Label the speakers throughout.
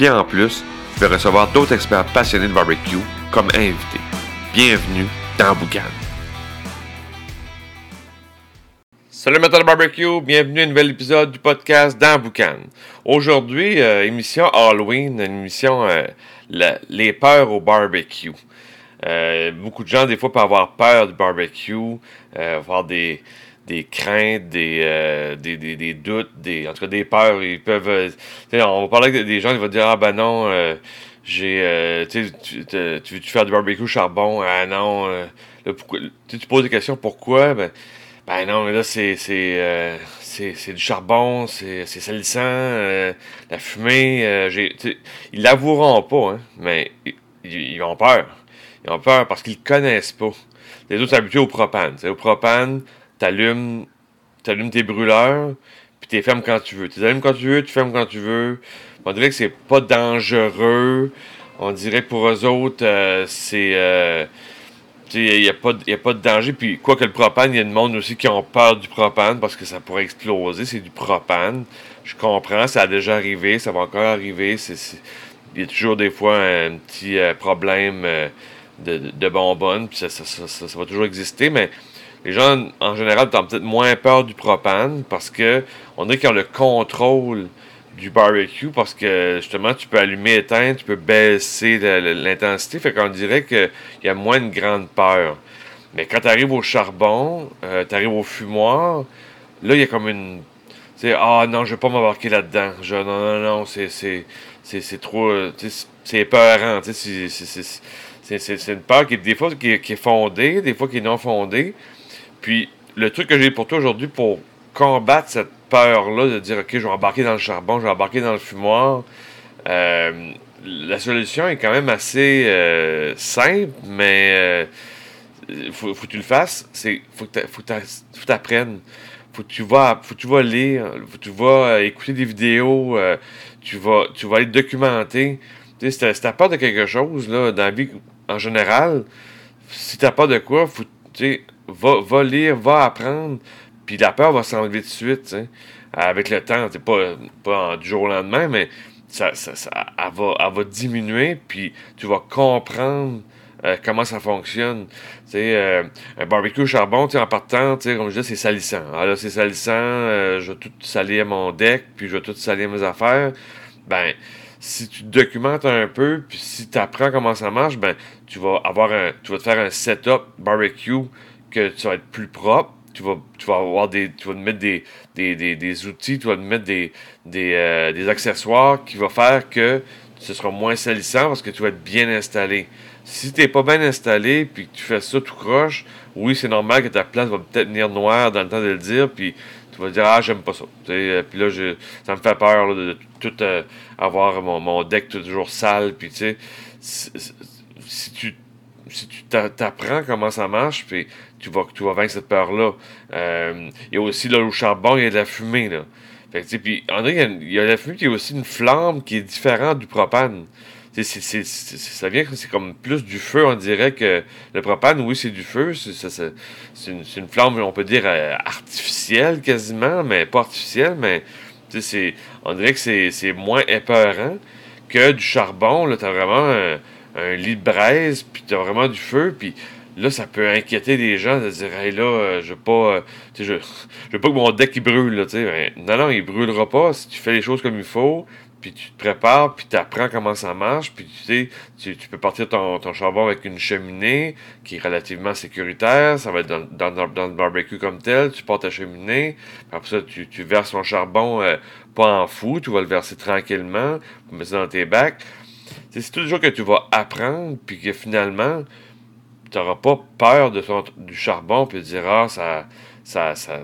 Speaker 1: Puis en plus, je vais recevoir d'autres experts passionnés de barbecue comme invités. Bienvenue dans Boucan. Salut de barbecue, bienvenue à un nouvel épisode du podcast dans Boucan. Aujourd'hui, euh, émission Halloween, une émission euh, les peurs au barbecue. Euh, beaucoup de gens, des fois, peuvent avoir peur du barbecue, avoir des, des craintes, des, euh, des, des, des doutes, des, en tout cas des peurs. Ils peuvent. euh, on va parler avec des gens qui vont dire Ah ben non, euh, j'ai. tu sais, tu faire du barbecue charbon? Ah non. là, pourquoi- tu poses des questions pourquoi? Ben, ben non, mais là, c'est. c'est du charbon, c'est salissant, la fumée. j'ai- ils l'avoueront pas, hein, mais ils, ils ont peur. Ils ont peur parce qu'ils connaissent pas. Les autres sont habitués au propane. Au propane, t'allumes, t'allumes tes brûleurs, puis t'es fermes quand tu veux. Tu allumes quand tu veux, tu fermes quand tu veux. On dirait que c'est pas dangereux. On dirait que pour eux autres, euh, c'est. euh, il n'y a, pas de- a pas de danger. Puis, quoi que le propane, il y a du monde aussi qui ont peur du propane parce que ça pourrait exploser. C'est du propane. Je comprends, ça a déjà arrivé, ça va encore arriver. Il y a toujours des fois un petit euh, problème euh, de, bonbonne, puis ça, ça, ça- ça va toujours exister. Mais les gens, en général, ont peut-être moins peur du propane parce que on dirait qu'ils ont le contrôle du barbecue parce que justement tu peux allumer éteindre, tu peux baisser l'intensité, fait qu'on dirait qu'il y a moins de grande peur. Mais quand tu arrives au charbon, tu arrives au fumoir, là il y a comme une. Tu ah non, je vais pas m'embarquer là-dedans. Je- Non, non, non, c'est, c'est, trop. euh, c'est épeurant. C'est, une peur qui est des fois qui qui est fondée, des fois qui est non fondée. Puis le truc que j'ai pour toi aujourd'hui pour combattre cette peur-là de dire OK, je vais embarquer dans le charbon, je vais embarquer dans le fumoir, euh, la solution est quand même assez euh, simple, mais il faut, que tu le fasses. C'est faut que que t'a- faut que tu vas faut que tu vas lire, faut que tu vas euh, écouter des vidéos, euh, tu vas tu vas aller te documenter. Tu sais, si t'as peur de quelque chose là dans la vie en général, si t'as peur de quoi, faut tu sais, va, lire, va apprendre, puis la peur va s'enlever de suite, avec le temps, c'est pas, pas en- du jour au lendemain, mais ça, ça, ça- elle, va, va diminuer, puis tu vas comprendre euh, comment ça fonctionne. Euh, un barbecue charbon, en partant, comme je disais, c'est salissant. Ah là, c'est salissant, euh, je vais tout salir mon deck, puis je vais tout salir mes affaires. Ben, si tu te documentes un peu, puis si tu apprends comment ça marche, ben, tu vas avoir un, tu vas te faire un setup barbecue que tu vas être plus propre. Tu vas, tu vas avoir des, tu vas te mettre des, des, des, des outils, tu vas te mettre des, des, euh, des accessoires qui vont faire que ce sera moins salissant parce que tu vas être bien installé. Si tu n'es pas bien installé puis que tu fais ça tout croche, oui, c'est normal que ta place va peut-être venir noire dans le temps de le dire, puis tu vas dire Ah, j'aime pas ça. Euh, Puis là, je, ça me fait peur de, tout euh, avoir mon, mon deck toujours sale. Puis tu sais, si tu si tu t'a- t'apprends comment ça marche, puis tu vas, tu vas vaincre cette peur-là. Euh, Il y a aussi là, au charbon, il y a de la fumée. Là. Fait que, puis, André, il y a- a la fumée, puis il y a aussi une flamme qui est différente du propane. Ça vient c'est comme plus du feu, on dirait que le propane, oui, c'est du feu. C'est une, une flamme, on peut dire, euh, artificielle quasiment, mais pas artificielle, mais on dirait que c'est moins épeurant que du charbon. Là, t'as vraiment un, un lit de braise, puis t'as vraiment du feu, puis là, ça peut inquiéter les gens de dire, hey, là, euh, je veux pas, euh, je, je veux pas que mon deck il brûle, là. Ben, non, non, il brûlera pas. Si tu fais les choses comme il faut, puis tu te prépares, puis tu apprends comment ça marche, puis tu sais, tu, tu peux partir ton, ton charbon avec une cheminée qui est relativement sécuritaire, ça va être dans, dans, dans- le barbecue comme tel, tu portes ta cheminée, après ça, tu, tu verses ton charbon euh, pas en fou, tu vas le verser tranquillement, tu ça dans tes bacs. Tu C'est toujours que tu vas apprendre, puis que finalement, tu n'auras pas peur de ton- du charbon, puis de dire, ah, ça, ça, ça,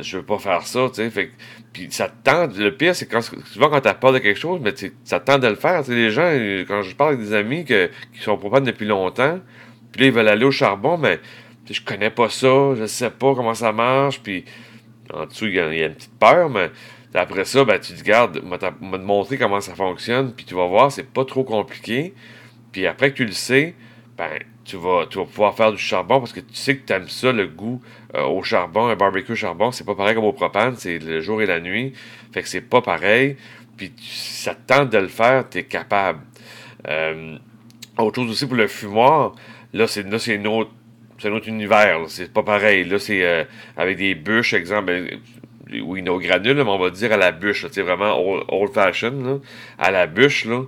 Speaker 1: je veux pas faire ça, tu puis ça te tente. Le pire, c'est quand souvent quand t'as peur de quelque chose, mais ça te tente de le faire. Tu les gens, quand je parle avec des amis qui sont profanes depuis longtemps, puis là, ils veulent aller au charbon, mais je connais pas ça, je sais pas comment ça marche, puis en dessous, il y, a, une petite peur, mais après ça, ben, tu te gardes, m'a te montrer comment ça fonctionne, puis tu vas voir, c'est pas trop compliqué. Puis après que tu le sais, ben, tu vas, tu pouvoir faire du charbon parce que tu sais que tu aimes ça, le goût euh, au charbon, un barbecue charbon, c'est pas pareil comme au propane, c'est le jour et la nuit. Fait que c'est pas pareil. Puis si ça te tente de le faire, tu es capable. Euh, autre chose aussi pour le fumoir, là, c'est là, c'est c'est un autre univers. C'est pas pareil. Là, c'est euh, avec des bûches, exemple. Oui, nos granules, mais on va dire à la bûche. C'est vraiment old, fashion. à la bûche, là.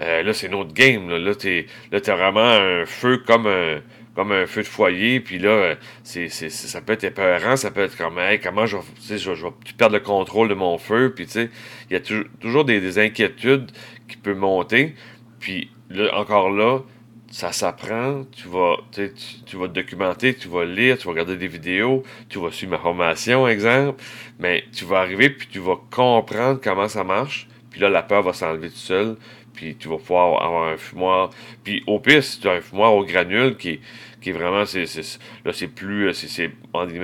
Speaker 1: Euh, là, c'est notre game. Là, là tu as vraiment un feu comme un, comme un feu de foyer. Puis là, c'est, ça peut être épeurant. Ça peut être comme, hey, comment je, je, je vais perdre le contrôle de mon feu. Puis, tu sais, il y a toujours des, inquiétudes qui peuvent monter. Puis, là, encore là, ça s'apprend, tu vas, tu, tu, vas te documenter, tu vas lire, tu vas regarder des vidéos, tu vas suivre ma formation, exemple, mais tu vas arriver puis tu vas comprendre comment ça marche, puis là, la peur va s'enlever tout seul, puis tu vas pouvoir avoir un fumoir. Puis au pire, si tu as un fumoir au granule qui, qui est vraiment, c'est, là, c'est plus, c'est,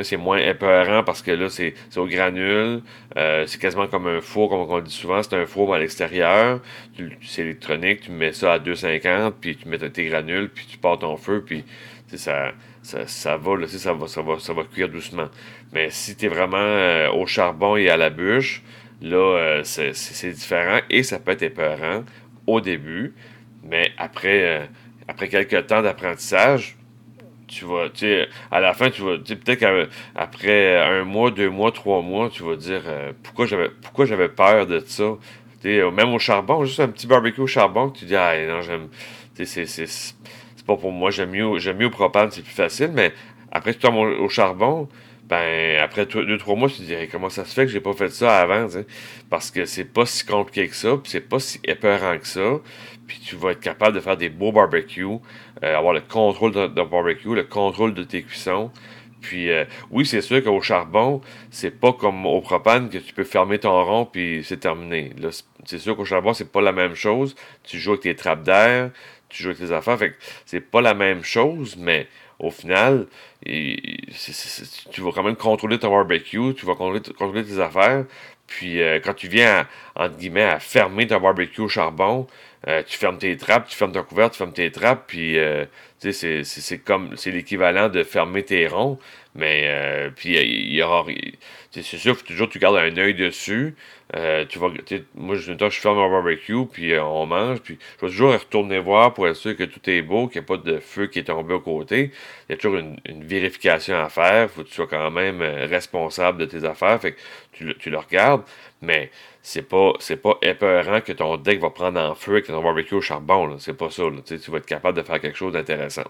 Speaker 1: c'est moins épeurant parce que là, c'est, au granule, euh, c'est quasiment comme un four, comme on dit souvent, c'est un four à l'extérieur, c'est électronique, tu mets ça à 2,50, puis tu mets tes granules, puis tu pars ton feu, puis ça, ça, ça va, là, ça va, ça va, ça va cuire doucement. Mais si tu vraiment euh, au charbon et à la bûche, là, euh, c'est, différent et ça peut être épeurant au début, mais après, euh, après quelques temps d'apprentissage, tu vas, tu à la fin, tu vas, tu sais, peut-être qu'après un mois, deux mois, trois mois, tu vas dire euh, pourquoi j'avais peur de ça? Même au charbon, juste un petit barbecue au charbon, que tu dis, ah non, j'aime, c'est pas pour moi, j'aime mieux, j'aime mieux au propane, c'est plus facile, mais après tu tombes au charbon, ben après deux, trois mois, tu te dis comment ça se fait que j'ai pas fait ça avant, parce que c'est pas si compliqué que ça, puis c'est pas si épeurant que ça, puis tu vas être capable de faire des beaux barbecues, euh, avoir le contrôle de, barbecue, le contrôle de tes cuissons. Puis euh, oui, c'est sûr qu'au charbon, c'est pas comme au propane que tu peux fermer ton rond puis c'est terminé. c'est sûr qu'au charbon, c'est pas la même chose. Tu joues avec tes trappes d'air, tu joues avec tes affaires, fait que c'est pas la même chose, mais au final, tu vas quand même contrôler ton barbecue, tu vas contrôler, tes affaires. Puis euh, quand tu viens, entre guillemets, à fermer ton barbecue au charbon, euh, tu fermes tes trappes, tu fermes ta couverte, tu fermes tes trappes, puis euh, c'est comme c'est l'équivalent de fermer tes ronds. Mais puis il y aura c'est sûr, faut toujours tu gardes un œil dessus. Euh, tu moi, je, je ferme mon barbecue, puis euh, on mange, puis je vais toujours retourner voir pour être sûr que tout est beau, qu'il n'y a pas de feu qui est tombé au côté. Il y a toujours une, vérification à faire. faut que tu sois quand même euh, responsable de tes affaires. Fait que tu, tu le regardes, mais c'est pas c'est pas épeurant que ton deck va prendre en feu avec ton barbecue au charbon. C'est pas ça. Tu vas être capable de faire quelque chose d'intéressant.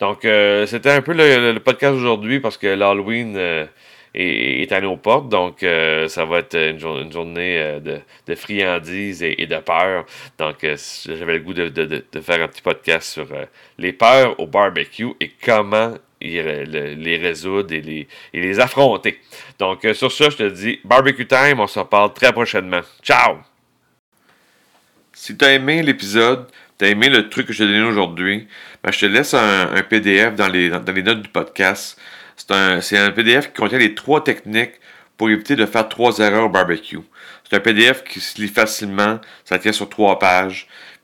Speaker 1: Donc, c'était un peu le, podcast aujourd'hui parce que l'Halloween est, à nos portes. Donc, euh, ça va être une, journée euh, de, friandises et, de peur. Donc, euh, j'avais le goût de, faire un petit podcast sur les peurs au barbecue et comment les résoudre et les, les affronter. Donc, sur ça, je te dis, barbecue time, on se reparle très prochainement. Ciao! Si tu as aimé l'épisode, tu as aimé le truc que je t'ai donné aujourd'hui, ben, je te laisse un, PDF dans les, dans les notes du podcast. C'est un, PDF qui contient les trois techniques pour éviter de faire trois erreurs au barbecue. C'est un PDF qui se lit facilement, ça tient sur trois pages.